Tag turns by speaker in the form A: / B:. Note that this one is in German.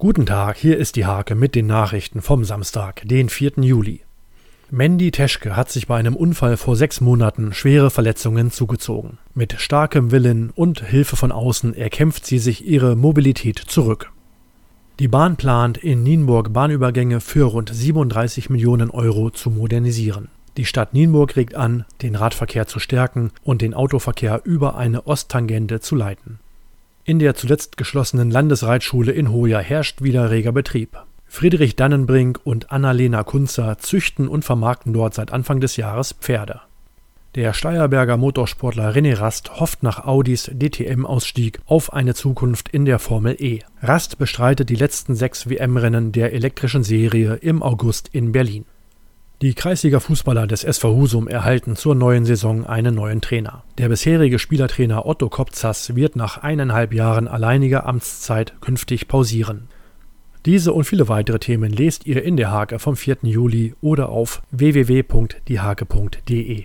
A: Guten Tag, hier ist die Hake mit den Nachrichten vom Samstag, den 4. Juli. Mandy Teschke hat sich bei einem Unfall vor sechs Monaten schwere Verletzungen zugezogen. Mit starkem Willen und Hilfe von außen erkämpft sie sich ihre Mobilität zurück. Die Bahn plant, in Nienburg Bahnübergänge für rund 37 Millionen Euro zu modernisieren. Die Stadt Nienburg regt an, den Radverkehr zu stärken und den Autoverkehr über eine Osttangente zu leiten. In der zuletzt geschlossenen Landesreitschule in Hoya herrscht wieder reger Betrieb. Friedrich Dannenbrink und Annalena Kunzer züchten und vermarkten dort seit Anfang des Jahres Pferde. Der Steierberger Motorsportler René Rast hofft nach Audis DTM-Ausstieg auf eine Zukunft in der Formel E. Rast bestreitet die letzten sechs WM-Rennen der elektrischen Serie im August in Berlin. Die Kreisliga-Fußballer des SV Husum erhalten zur neuen Saison einen neuen Trainer. Der bisherige Spielertrainer Otto Kopzas wird nach eineinhalb Jahren alleiniger Amtszeit künftig pausieren. Diese und viele weitere Themen lest ihr in der Hake vom 4. Juli oder auf www.diehake.de.